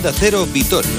Onda Cero Vitoria.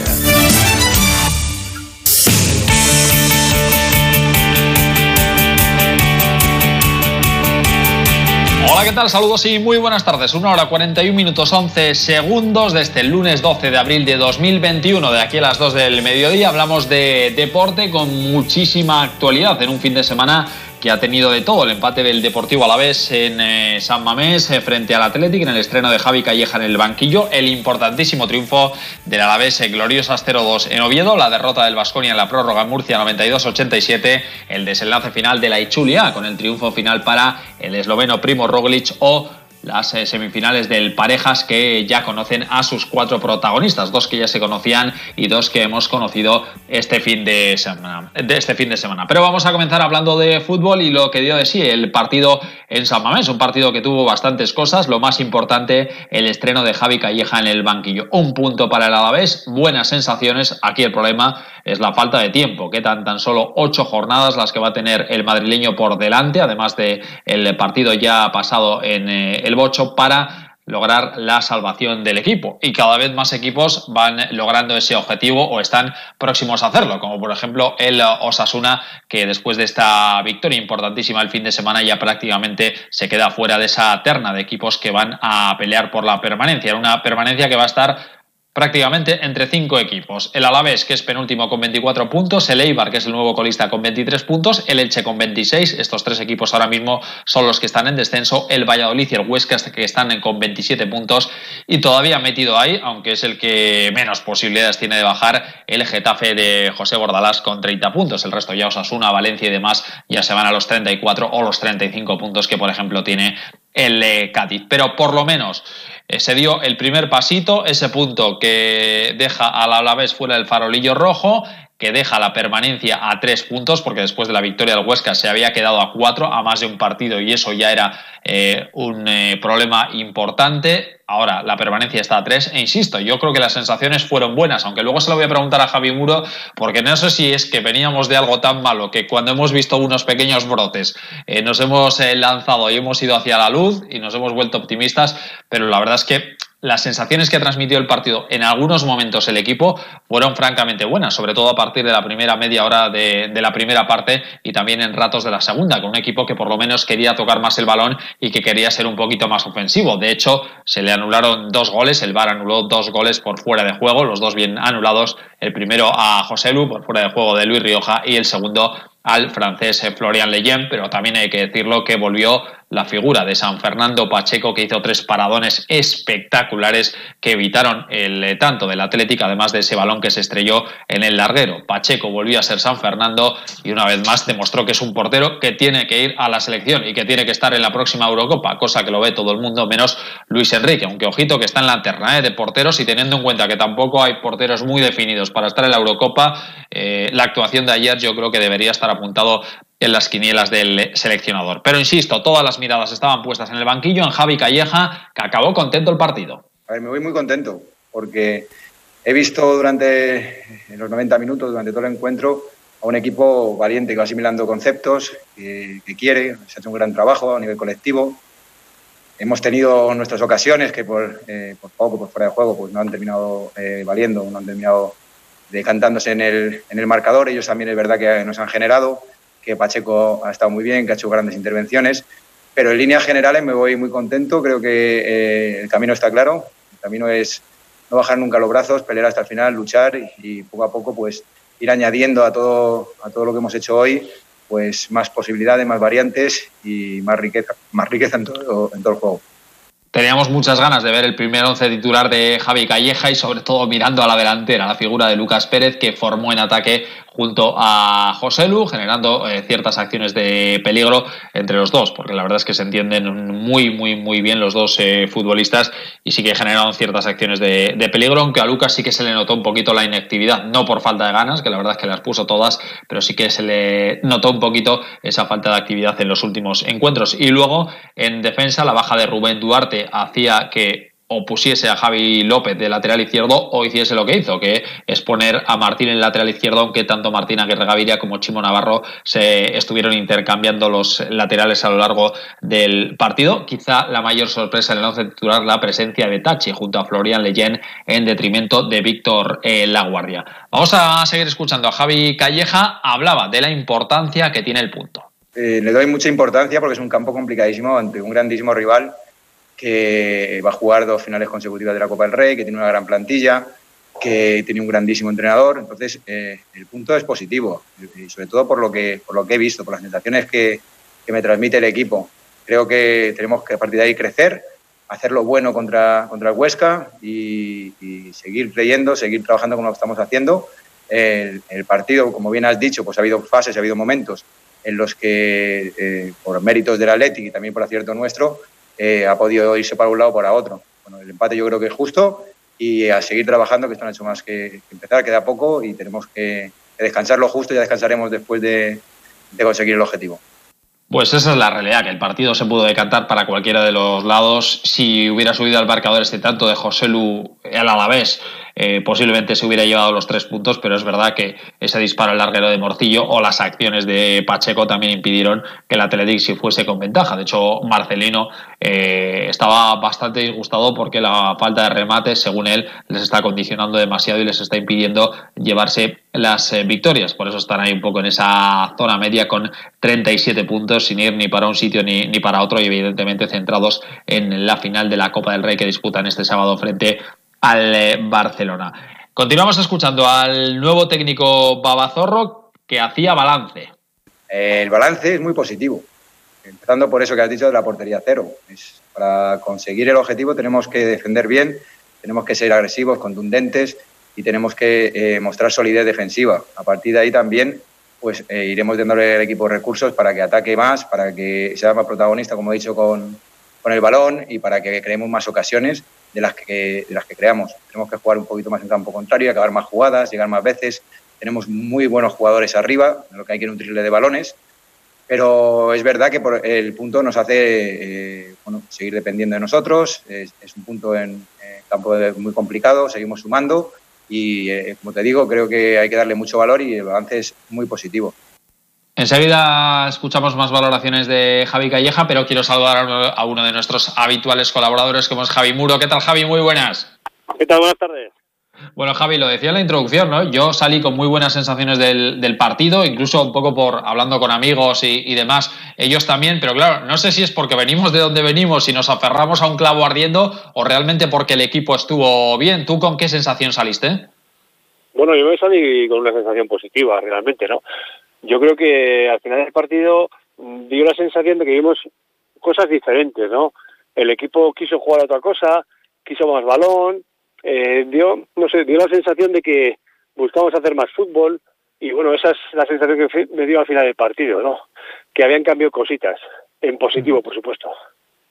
Hola, ¿qué tal? Saludos y muy buenas tardes. Una hora 41 minutos 11 segundos desde el lunes 12 de abril de 2021. De aquí a las 2 del mediodía hablamos de deporte con muchísima actualidad en un fin de semana que ha tenido de todo. El empate del Deportivo Alavés en eh, San Mamés eh, frente al Athletic en el estreno de Javi Calleja en el banquillo. El importantísimo triunfo del Alavés en gloriosas 0-2 en Oviedo. La derrota del Vasconia en la prórroga en Murcia 92-87. El desenlace final de la Ichulia con el triunfo final para el esloveno Primo Roglic o las eh, semifinales del Parejas que ya conocen a sus cuatro protagonistas, dos que ya se conocían y dos que hemos conocido este fin de semana. Este fin de semana. Pero vamos a comenzar hablando de fútbol y lo que dio de sí el partido en San Mamés, un partido que tuvo bastantes cosas, lo más importante el estreno de Javi Calleja en el banquillo. Un punto para el Alavés, buenas sensaciones, aquí el problema es la falta de tiempo, que tan, tan solo ocho jornadas las que va a tener el madrileño por delante, además de el partido ya pasado en eh, el Bocho para lograr la salvación del equipo. Y cada vez más equipos van logrando ese objetivo o están próximos a hacerlo, como por ejemplo el Osasuna, que después de esta victoria importantísima el fin de semana ya prácticamente se queda fuera de esa terna de equipos que van a pelear por la permanencia. Una permanencia que va a estar prácticamente entre cinco equipos. El Alavés, que es penúltimo con 24 puntos, el Eibar, que es el nuevo colista con 23 puntos, el Elche con 26, estos tres equipos ahora mismo son los que están en descenso, el Valladolid y el Huesca que están con 27 puntos y todavía metido ahí, aunque es el que menos posibilidades tiene de bajar, el Getafe de José Bordalás con 30 puntos, el resto ya Osasuna, Valencia y demás ya se van a los 34 o los 35 puntos que por ejemplo tiene el Cádiz. Pero por lo menos eh, se dio el primer pasito, ese punto que deja al Alavés fuera del farolillo rojo, que deja la permanencia a tres puntos, porque después de la victoria del Huesca se había quedado a cuatro, a más de un partido, y eso ya era eh, un eh, problema importante. Ahora la permanencia está a tres, e insisto, yo creo que las sensaciones fueron buenas, aunque luego se lo voy a preguntar a Javi Muro, porque no sé si es que veníamos de algo tan malo que cuando hemos visto unos pequeños brotes nos hemos lanzado y hemos ido hacia la luz y nos hemos vuelto optimistas, pero la verdad es que las sensaciones que ha transmitido el partido en algunos momentos el equipo fueron francamente buenas, sobre todo a partir de la primera media hora de, la primera parte y también en ratos de la segunda, con un equipo que por lo menos quería tocar más el balón y que quería ser un poquito más ofensivo. De hecho, se le anularon dos goles, el VAR anuló dos goles por fuera de juego, los dos bien anulados, el primero a José Lu por fuera de juego de Luis Rioja y el segundo al francés Florian Leyen, pero también hay que decirlo que volvió la figura de San Fernando Pacheco, que hizo tres paradones espectaculares que evitaron el tanto del Atlético, además de ese balón que se estrelló en el larguero. Pacheco volvió a ser San Fernando y una vez más demostró que es un portero que tiene que ir a la selección y que tiene que estar en la próxima Eurocopa, cosa que lo ve todo el mundo menos Luis Enrique, aunque ojito que está en la terna eh, de porteros y teniendo en cuenta que tampoco hay porteros muy definidos para estar en la Eurocopa, eh, la actuación de ayer yo creo que debería estar apuntado en las quinielas del seleccionador. Pero insisto, todas las miradas estaban puestas en el banquillo, en Javi Calleja, que acabó contento el partido. A ver, me voy muy contento, porque he visto durante los 90 minutos, durante todo el encuentro, a un equipo valiente que va asimilando conceptos, que, quiere, se ha hecho un gran trabajo a nivel colectivo. Hemos tenido nuestras ocasiones que por, eh, por poco, por fuera de juego, pues no han terminado eh, valiendo, no han terminado decantándose en el, en el marcador. Ellos también es verdad que nos han generado que Pacheco ha estado muy bien, que ha hecho grandes intervenciones, pero en líneas generales me voy muy contento, creo que eh, el camino está claro, el camino es no bajar nunca los brazos, pelear hasta el final, luchar y, poco a poco pues ir añadiendo a todo, a todo lo que hemos hecho hoy pues más posibilidades, más variantes y más riqueza, más riqueza en todo, en todo el juego. Teníamos muchas ganas de ver el primer once titular de Javi Calleja y sobre todo mirando a la delantera, la figura de Lucas Pérez que formó en ataque junto a José Lu, generando eh, ciertas acciones de peligro entre los dos, porque la verdad es que se entienden muy, muy, muy bien los dos eh, futbolistas y sí que generaron ciertas acciones de, peligro, aunque a Lucas sí que se le notó un poquito la inactividad, no por falta de ganas, que la verdad es que las puso todas, pero sí que se le notó un poquito esa falta de actividad en los últimos encuentros. Y luego, en defensa, la baja de Rubén Duarte hacía que o pusiese a Javi López de lateral izquierdo o hiciese lo que hizo, que es poner a Martín en lateral izquierdo, aunque tanto Martín Aguirre Gaviria como Chimo Navarro se estuvieron intercambiando los laterales a lo largo del partido. Quizá la mayor sorpresa en el once titular la presencia de Tachi junto a Florian Leyen en detrimento de Víctor eh, Laguardia. Vamos a seguir escuchando a Javi Calleja, hablaba de la importancia que tiene el punto. Eh, le doy mucha importancia porque es un campo complicadísimo ante un grandísimo rival que va a jugar dos finales consecutivas de la Copa del Rey, que tiene una gran plantilla, que tiene un grandísimo entrenador. Entonces, eh, el punto es positivo, y sobre todo por lo que, por lo que he visto, por las sensaciones que, que me transmite el equipo. Creo que tenemos que a partir de ahí crecer, hacer lo bueno contra, contra el Huesca y, seguir creyendo, seguir trabajando como lo estamos haciendo. El, el, partido, como bien has dicho, pues ha habido fases, ha habido momentos en los que, eh, por méritos del Atlético y también por acierto nuestro, eh, ha podido irse para un lado o para otro. Bueno, el empate yo creo que es justo y a seguir trabajando, que esto no ha hecho más que, empezar, queda poco y tenemos que, descansar lo justo ya descansaremos después de, conseguir el objetivo. Pues esa es la realidad, que el partido se pudo decantar para cualquiera de los lados. Si hubiera subido al marcador este tanto de José Lu al Alavés eh, posiblemente se hubiera llevado los tres puntos, pero es verdad que ese disparo larguero de Morcillo o las acciones de Pacheco también impidieron que el Athletic se fuese con ventaja. De hecho, Marcelino eh, estaba bastante disgustado porque la falta de remates, según él, les está condicionando demasiado y les está impidiendo llevarse las eh, victorias. Por eso están ahí un poco en esa zona media con 37 puntos sin ir ni para un sitio ni, ni para otro y evidentemente centrados en la final de la Copa del Rey que disputan este sábado frente al eh, Barcelona. Continuamos escuchando al nuevo técnico Babazorro que hacía balance. El balance es muy positivo, empezando por eso que has dicho de la portería cero. Es, para conseguir el objetivo tenemos que defender bien, tenemos que ser agresivos, contundentes y tenemos que eh, mostrar solidez defensiva. A partir de ahí también pues eh, iremos dándole al equipo recursos para que ataque más, para que sea más protagonista, como he dicho, con, con el balón y para que creemos más ocasiones de las que, de las que creamos. Tenemos que jugar un poquito más en campo contrario, acabar más jugadas, llegar más veces. Tenemos muy buenos jugadores arriba, lo que hay que nutrirle de balones, pero es verdad que por el punto nos hace eh, bueno, seguir dependiendo de nosotros. Es, un punto en campo muy complicado, seguimos sumando y, eh, como te digo, creo que hay que darle mucho valor y el balance es muy positivo. Enseguida escuchamos más valoraciones de Javi Calleja, pero quiero saludar a uno de nuestros habituales colaboradores, como es Javi Muro. ¿Qué tal, Javi? Muy buenas. ¿Qué tal? Buenas tardes. Bueno, Javi, lo decía en la introducción, ¿no? Yo salí con muy buenas sensaciones del, partido, incluso un poco por hablando con amigos y, demás, ellos también, pero claro, no sé si es porque venimos de donde venimos y nos aferramos a un clavo ardiendo o realmente porque el equipo estuvo bien. ¿Tú con qué sensación saliste? Bueno, yo me salí con una sensación positiva, realmente, ¿no? Yo creo que al final del partido mm, dio la sensación de que vimos cosas diferentes, ¿no? El equipo quiso jugar a otra cosa, quiso más balón, eh, dio, no sé, dio la sensación de que buscamos hacer más fútbol y bueno, esa es la sensación que me dio al final del partido, ¿no? Que habían cambiado cositas, en positivo, por supuesto.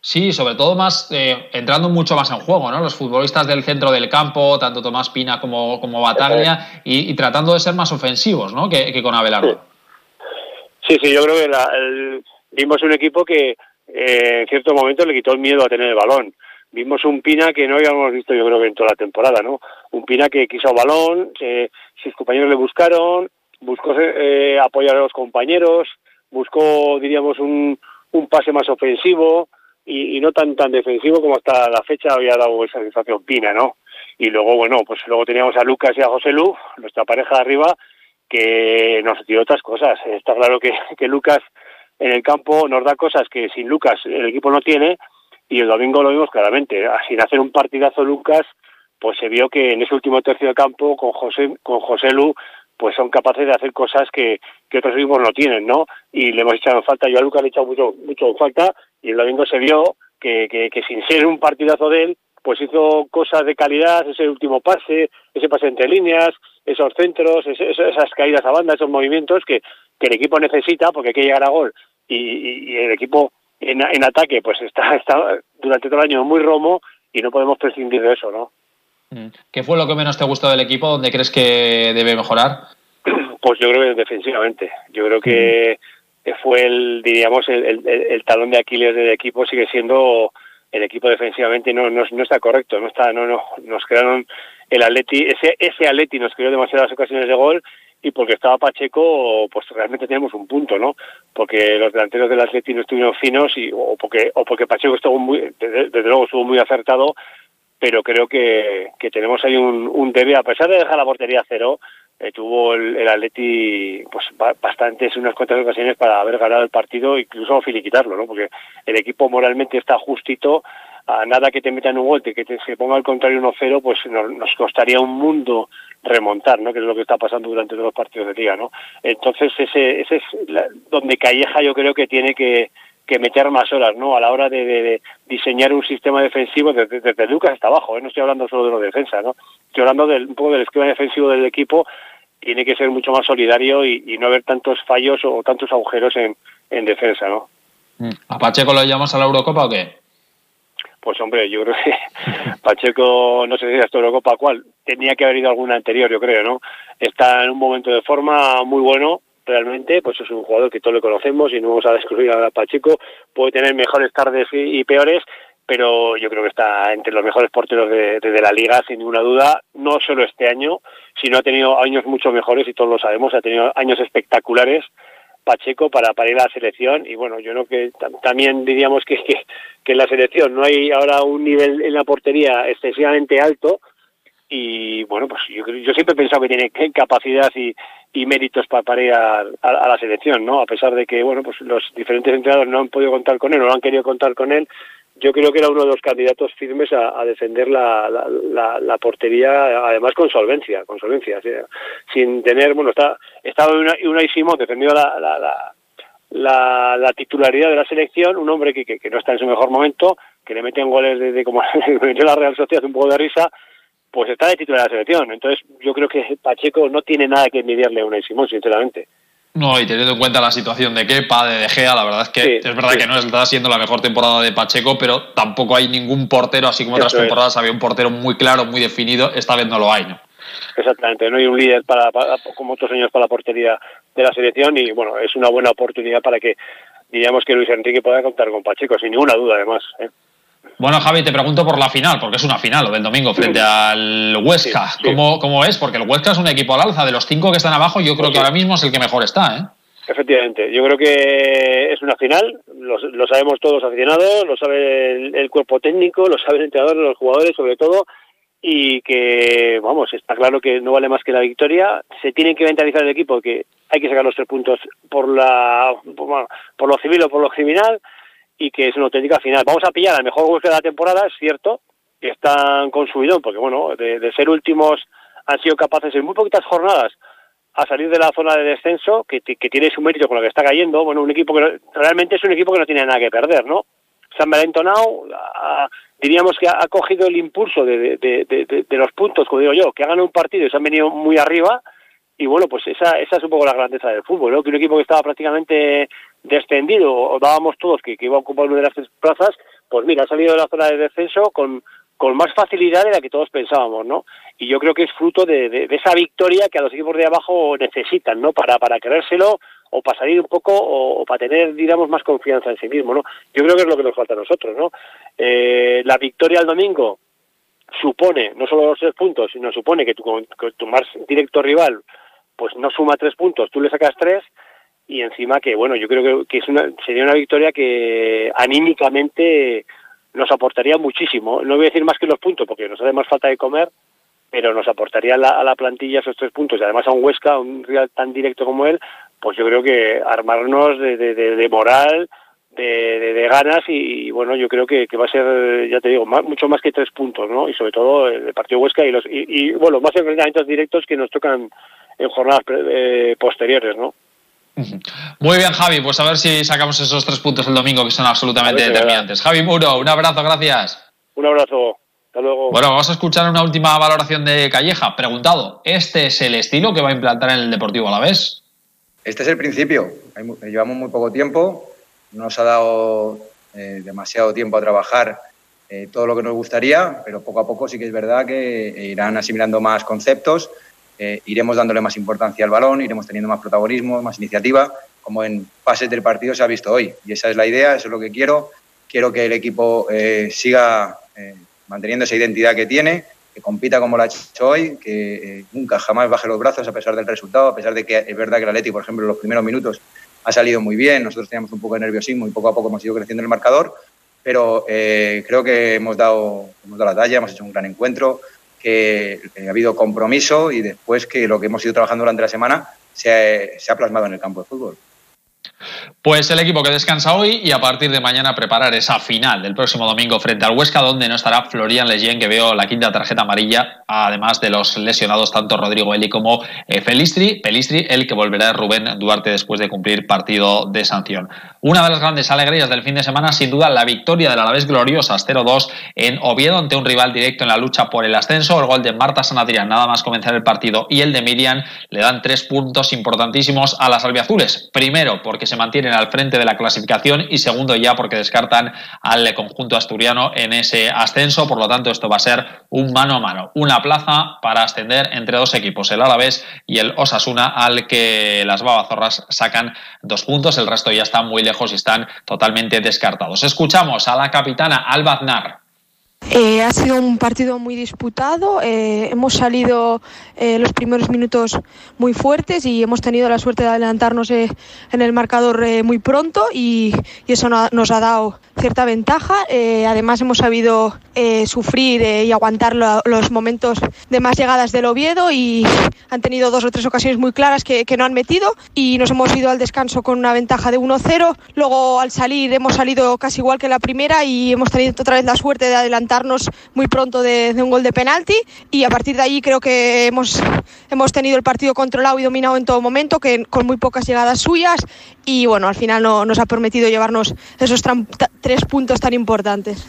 Sí, sobre todo más eh, entrando mucho más en juego, ¿no? Los futbolistas del centro del campo, tanto Tomás Pina como, como Bataglia, y, tratando de ser más ofensivos, ¿no? Que, con Abelardo. Sí, sí, yo creo que la, vimos un equipo que eh, en cierto momento le quitó el miedo a tener el balón. Vimos un Pina que no habíamos visto yo creo que en toda la temporada, ¿no? Un Pina que quiso balón, sus compañeros le buscaron, buscó eh, apoyar a los compañeros, buscó, diríamos, un, un pase más ofensivo y, y, no tan tan defensivo como hasta la fecha había dado esa sensación Pina, ¿no? Y luego, bueno, pues luego teníamos a Lucas y a José Lu, nuestra pareja de arriba, que nos dio otras cosas. Está claro que, que Lucas en el campo nos da cosas que sin Lucas el equipo no tiene y el domingo lo vimos claramente. Sin hacer un partidazo Lucas, pues se vio que en ese último tercio de campo con José, con José Lu, pues son capaces de hacer cosas que, que otros equipos no tienen, ¿no? Y le hemos echado falta, yo a Lucas le he echado mucho, mucho falta y el domingo se vio que, que, que sin ser un partidazo de él, pues hizo cosas de calidad, ese último pase, ese pase entre líneas, esos centros, esas caídas a banda, esos movimientos que, el equipo necesita porque hay que llegar a gol y, el equipo en, ataque pues está, está durante todo el año muy romo y no podemos prescindir de eso, ¿no? Mm. ¿Qué fue lo que menos te gustó del equipo? ¿Dónde crees que debe mejorar? Pues yo creo que defensivamente. Yo creo que fue el, diríamos, el, talón de Aquiles del equipo sigue siendo el equipo defensivamente no, no, no, está correcto, no está, no, no, nos crearon el Atleti, ese, ese Atleti nos creó demasiadas ocasiones de gol y porque estaba Pacheco, pues realmente tenemos un punto, ¿no? Porque los delanteros del Atleti no estuvieron finos y, o porque, o porque Pacheco estuvo muy, desde, luego estuvo muy acertado, pero creo que, que tenemos ahí un, un a pesar de dejar la portería cero, eh, tuvo el, el, Atleti pues bastantes, unas cuantas ocasiones para haber ganado el partido, incluso filiquitarlo, ¿no? Porque el equipo moralmente está justito, a nada que te metan un gol, que te, ponga al contrario 1-0, pues nos, nos, costaría un mundo remontar, ¿no? Que es lo que está pasando durante todos los partidos de liga, ¿no? Entonces ese, ese es la, donde Calleja yo creo que tiene que, que meter más horas, ¿no? A la hora de, de, de diseñar un sistema defensivo desde, desde Lucas hasta abajo, ¿eh? No estoy hablando solo de los defensa, ¿no? Estoy hablando del, un poco del esquema defensivo del equipo tiene que ser mucho más solidario y, y no haber tantos fallos o tantos agujeros en, en defensa, ¿no? ¿A Pacheco lo llamamos a la Eurocopa o qué? Pues hombre, yo creo que Pacheco, no sé si es esta Eurocopa cuál, tenía que haber ido alguna anterior, yo creo, ¿no? Está en un momento de forma muy bueno, realmente, pues es un jugador que todos le conocemos y no vamos a descubrir a Pacheco, puede tener mejores tardes y, peores, pero yo creo que está entre los mejores porteros de, la liga, sin ninguna duda, no solo este año, sino ha tenido años mucho mejores y todos lo sabemos, ha tenido años espectaculares Pacheco para, para ir a la selección. Y bueno, yo creo que también diríamos que, que, que en la selección no hay ahora un nivel en la portería excesivamente alto. Y bueno, pues yo, yo siempre he pensado que tiene capacidad y, y méritos para, para ir a, la selección, ¿no? A pesar de que, bueno, pues los diferentes entrenadores no han podido contar con él, no han querido contar con él, yo creo que era uno de los candidatos firmes a, defender la, la, la, portería, además con solvencia, con solvencia, ¿sí? sin tener, bueno, está, estaba una, una Simón defendió la, la, la, la, la titularidad de la selección, un hombre que, que, que, no está en su mejor momento, que le meten goles desde de, como metió la Real Sociedad un poco de risa, pues está de titular de la selección. Entonces yo creo que Pacheco no tiene nada que envidiarle a Unai Simón, sinceramente. No, y teniendo en cuenta la situación de Kepa, de De Gea, la verdad es que sí, es verdad sí. que no está siendo la mejor temporada de Pacheco, pero tampoco hay ningún portero, así como otras temporadas había un portero muy claro, muy definido, esta vez no lo hay, ¿no? Exactamente, no hay un líder para, para, como otros años para la portería de la selección y bueno, es una buena oportunidad para que diríamos que Luis Enrique pueda contar con Pacheco, sin ninguna duda además. ¿eh? Bueno, Javi, te pregunto por la final, porque es una final lo del domingo frente al Huesca. Sí, sí. ¿Cómo, ¿Cómo, es? Porque el Huesca es un equipo al alza. De los cinco que están abajo, yo creo sí. que ahora mismo es el que mejor está, ¿eh? Efectivamente, yo creo que es una final, lo, lo sabemos todos los aficionados, lo sabe el, el, cuerpo técnico, lo sabe el entrenador, los jugadores sobre todo, y que, vamos, está claro que no vale más que la victoria. Se tiene que mentalizar el equipo que hay que sacar los tres puntos por, la, por, por lo civil o por lo criminal, y que es una auténtica final. Vamos a pillar al mejor Huesca de la temporada, es cierto, que están con subidón, porque bueno, de, ser últimos han sido capaces en muy poquitas jornadas a salir de la zona de descenso, que, tiene su mérito con lo que está cayendo. Bueno, un equipo que no, realmente es un equipo que no tiene nada que perder, ¿no? Se han valentonado, diríamos que ha, cogido el impulso de, los puntos, como digo yo, que ha ganado un partido y se han venido muy arriba, y bueno, pues esa, esa es un poco la grandeza del fútbol, ¿no? Que un equipo que estaba prácticamente descendido, o dábamos todos que, iba a ocupar una de las tres plazas, pues mira, ha salido de la zona de descenso con, con más facilidad de la que todos pensábamos, ¿no? Y yo creo que es fruto de, de, esa victoria que a los equipos de abajo necesitan, ¿no? Para, para creérselo o para salir un poco o, o, para tener, digamos, más confianza en sí mismo, ¿no? Yo creo que es lo que nos falta a nosotros, ¿no? Eh, la victoria el domingo supone no solo los tres puntos, sino supone que tu, que tu más directo rival pues no suma tres puntos, tú le sacas tres y encima que, bueno, yo creo que, que es una, sería una victoria que anímicamente nos aportaría muchísimo. No voy a decir más que los puntos, porque nos hace más falta de comer, pero nos aportaría a la, a la plantilla esos tres puntos, y además a un Huesca, un rival tan directo como él, pues yo creo que armarnos de, de, de, de moral, de, de, ganas y, bueno, yo creo que, que, va a ser, ya te digo, mucho más que tres puntos, ¿no? Y sobre todo el partido Huesca y los y, y bueno, más enfrentamientos directos que nos tocan en jornadas eh, posteriores, ¿no? Muy bien, Javi, pues a ver si sacamos esos tres puntos el domingo que son absolutamente determinantes. Javi Muro, un abrazo, gracias. Un abrazo, hasta luego. Bueno, vamos a escuchar una última valoración de Calleja. Preguntado, ¿este es el estilo que va a implantar en el Deportivo a la vez? Este es el principio. Llevamos muy poco tiempo, no nos ha dado eh, demasiado tiempo a trabajar eh, todo lo que nos gustaría, pero poco a poco sí que es verdad que irán asimilando más conceptos eh, iremos dándole más importancia al balón, iremos teniendo más protagonismo, más iniciativa, como en fases del partido se ha visto hoy. Y esa es la idea, eso es lo que quiero. quiero que el equipo siga manteniendo esa identidad que tiene, que compita como lo ha hecho hoy, que nunca jamás baje los brazos a pesar del resultado, a pesar de que es verdad que el Atleti, por ejemplo, en los primeros minutos ha salido muy bien, nosotros teníamos un poco de nerviosismo y poco a poco hemos ido creciendo el marcador, pero eh, creo que hemos dado, hemos dado la talla, hemos hecho un gran encuentro, que ha habido compromiso y después que lo que hemos ido trabajando durante la semana se ha plasmado en el campo de fútbol. Pues el equipo que descansa hoy y a partir de mañana preparar esa final del próximo domingo frente al Huesca, donde no estará Florian Leyen, que veo la quinta tarjeta amarilla, además de los lesionados tanto Rodrigo Eli como eh, Felistri. Pelistri, el que volverá Rubén Duarte después de cumplir partido de sanción. Una de las grandes alegrías del fin de semana, sin duda, la victoria del Alavés gloriosa 0-2 en Oviedo ante un rival directo en la lucha por el ascenso. El gol de Marta Sanadrián, nada más comenzar el partido, y el de Miriam le dan tres puntos importantísimos a las albiazules. Primero, porque se mantienen al frente de la clasificación y segundo ya porque descartan al conjunto asturiano en ese ascenso. Por lo tanto, esto va a ser un mano a mano, una plaza para ascender entre dos equipos, el Alavés y el Osasuna, al que las babazorras sacan dos puntos. El resto ya está muy lejos y están totalmente descartados. Escuchamos a la capitana Alba Aznar. Eh, ha sido un partido muy disputado. Eh, hemos salido eh, los primeros minutos muy fuertes y hemos tenido la suerte de adelantarnos en el marcador muy pronto y, eso nos ha dado cierta ventaja. además hemos sabido sufrir y aguantar los momentos de más llegadas del Oviedo y han tenido dos o tres ocasiones muy claras que, que no han metido y nos hemos ido al descanso con una ventaja de 1-0. Luego al salir hemos salido casi igual que la primera y hemos tenido otra vez la suerte de adelantar muy pronto de, un gol de penalti y a partir de ahí creo que hemos, hemos tenido el partido controlado y dominado en todo momento, que con muy pocas llegadas suyas y bueno, al final no, nos ha permitido llevarnos esos tres puntos tan importantes.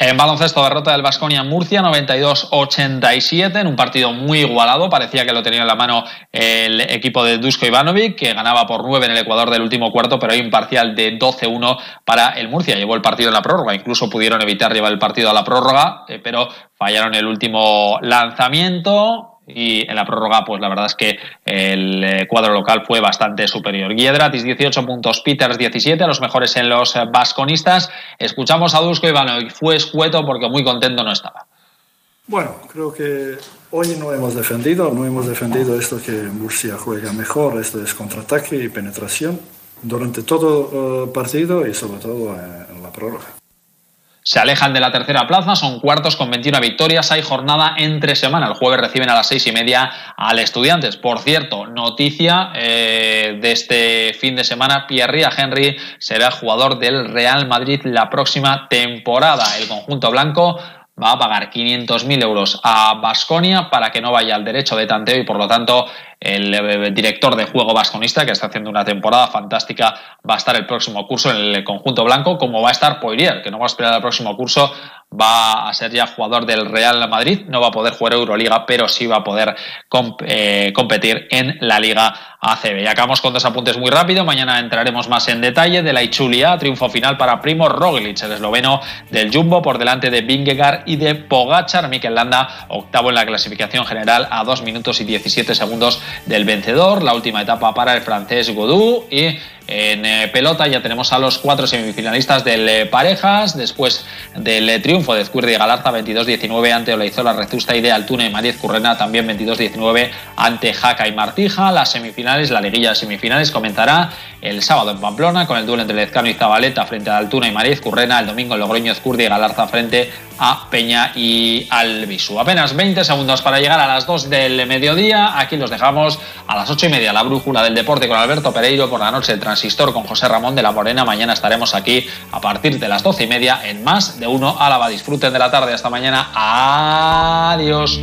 En baloncesto, derrota del Vasconia Murcia 92-87 en un partido muy igualado. Parecía que lo tenía en la mano el equipo de Dusko Ivanovic, que ganaba por 9 en el Ecuador del último cuarto, pero hay un parcial de 12-1 para el Murcia. Llevó el partido en la prórroga, incluso pudieron evitar llevar el partido a la prórroga, eh, pero fallaron el último lanzamiento y en la prórroga, pues la verdad es que el eh, cuadro local fue bastante superior. Guiedratis 18 puntos, Peters 17, a los mejores en los eh, vasconistas. Escuchamos a Dusko y fue escueto porque muy contento no estaba. Bueno, creo que hoy no hemos defendido, no hemos defendido esto que Murcia juega mejor, esto es contraataque y penetración durante todo el partido y sobre todo en la prórroga se alejan de la tercera plaza, son cuartos con 21 victorias, hay jornada entre semana, el jueves reciben a las seis y media al Estudiantes. Por cierto, noticia eh, de este fin de semana, Pierre Henry será jugador del Real Madrid la próxima temporada. El conjunto blanco va a pagar 500.000 euros a Basconia para que no vaya al derecho de tanteo y por lo tanto el eh, director de juego vasconista, que está haciendo una temporada fantástica, va a estar el próximo curso en el conjunto blanco, como va a estar Poirier, que no va a esperar el próximo curso, va a ser ya jugador del Real Madrid, no va a poder jugar Euroliga, pero sí va a poder eh, competir en la Liga ACB. Y acabamos con dos apuntes muy rápido, mañana entraremos más en detalle de la Ichulia, triunfo final para Primo Roglic, el esloveno del Jumbo, por delante de Vingegaard y de Pogachar, Mikel Landa, octavo en la clasificación general a 2 minutos y 17 segundos del vencedor. La última etapa para el francés Godou y en eh, pelota ya tenemos a los cuatro semifinalistas del eh, parejas, después del eh, triunfo de Zcuirdi y Galarza 22-19 ante Olaizola, Rezusta y de Altuna y Mariez Currena también 22-19 ante Jaca y Martija. Las semifinales, la liguilla de semifinales comenzará el sábado en Pamplona con el duelo entre Lezcano y Zabaleta frente a Altuna y Mariez Currena, el domingo en Logroño Zcurdi y Galarza frente a Peña y Albisu. Apenas 20 segundos para llegar a las 2 del mediodía. Aquí los dejamos a las 8 y media. La brújula del deporte con Alberto Pereiro. Por la noche el con José Ramón de la Morena. Mañana estaremos aquí a partir de las 12 y media en más de uno Álava. Disfruten de la tarde. Hasta mañana. Adiós.